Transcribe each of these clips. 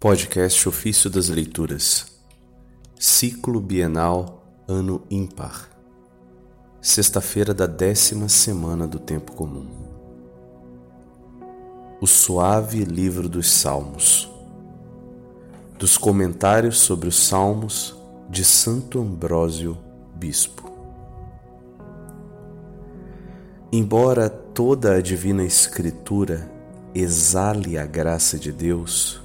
Podcast Ofício das Leituras, Ciclo Bienal, Ano Ímpar, Sexta-feira da décima semana do Tempo Comum. O Suave Livro dos Salmos, dos Comentários sobre os Salmos de Santo Ambrósio, Bispo. Embora toda a Divina Escritura exale a graça de Deus,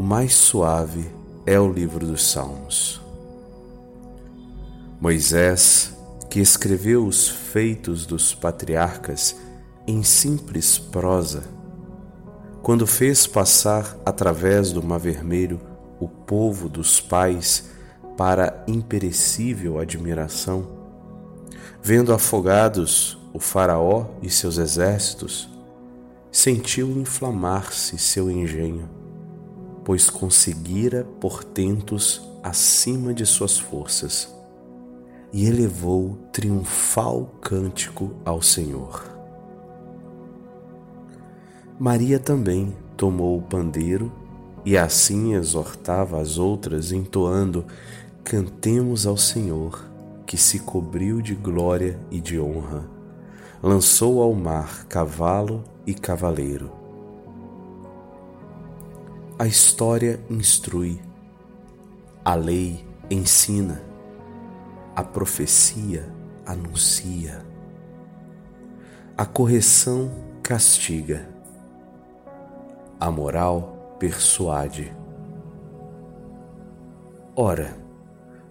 o mais suave é o livro dos Salmos. Moisés, que escreveu os feitos dos patriarcas em simples prosa, quando fez passar através do Mar Vermelho o povo dos pais para imperecível admiração, vendo afogados o Faraó e seus exércitos, sentiu inflamar-se seu engenho pois conseguira portentos acima de suas forças, e elevou triunfal cântico ao Senhor. Maria também tomou o pandeiro e assim exortava as outras, entoando: Cantemos ao Senhor, que se cobriu de glória e de honra, lançou ao mar cavalo e cavaleiro a história instrui, a lei ensina, a profecia anuncia, a correção castiga, a moral persuade. Ora,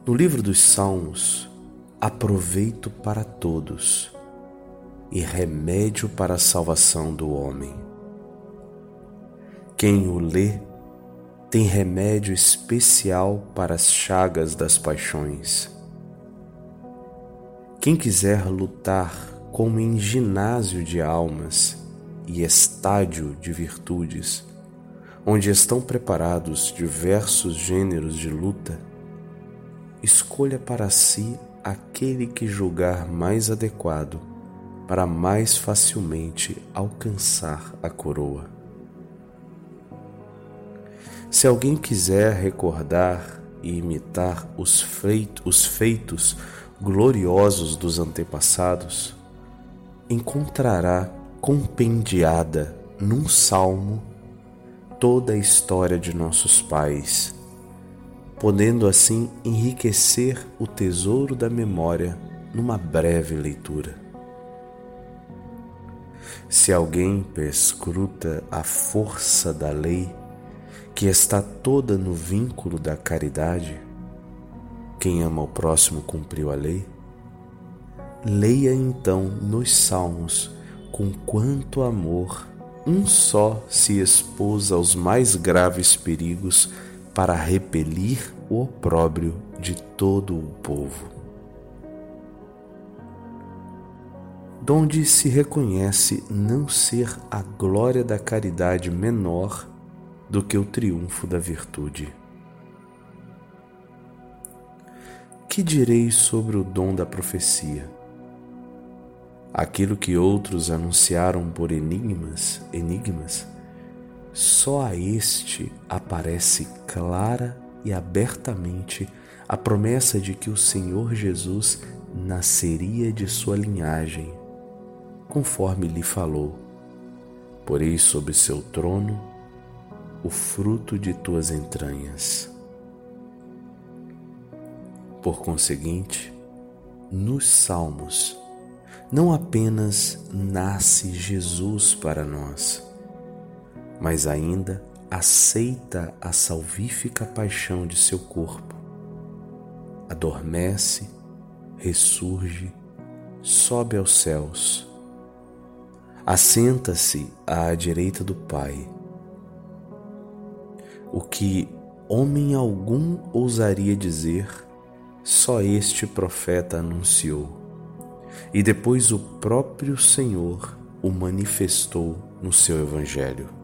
no livro dos Salmos, há proveito para todos e remédio para a salvação do homem. Quem o lê tem remédio especial para as chagas das paixões. Quem quiser lutar como em ginásio de almas e estádio de virtudes, onde estão preparados diversos gêneros de luta, escolha para si aquele que julgar mais adequado para mais facilmente alcançar a coroa. Se alguém quiser recordar e imitar os, feitos, os feitos gloriosos dos antepassados, encontrará compendiada num salmo toda a história de nossos pais, podendo assim enriquecer o tesouro da memória numa breve leitura. Se alguém perscruta a força da lei, que está toda no vínculo da caridade, quem ama o próximo cumpriu a lei? Leia então nos Salmos com quanto amor um só se expôs aos mais graves perigos para repelir o opróbrio de todo o povo. Donde se reconhece não ser a glória da caridade menor do que o triunfo da virtude. Que direi sobre o dom da profecia? Aquilo que outros anunciaram por enigmas, enigmas, só a este aparece clara e abertamente a promessa de que o Senhor Jesus nasceria de sua linhagem, conforme lhe falou. Porei sobre seu trono o fruto de tuas entranhas. Por conseguinte, nos Salmos, não apenas nasce Jesus para nós, mas ainda aceita a salvífica paixão de seu corpo, adormece, ressurge, sobe aos céus, assenta-se à direita do Pai o que homem algum ousaria dizer, só este profeta anunciou. E depois o próprio Senhor o manifestou no seu Evangelho.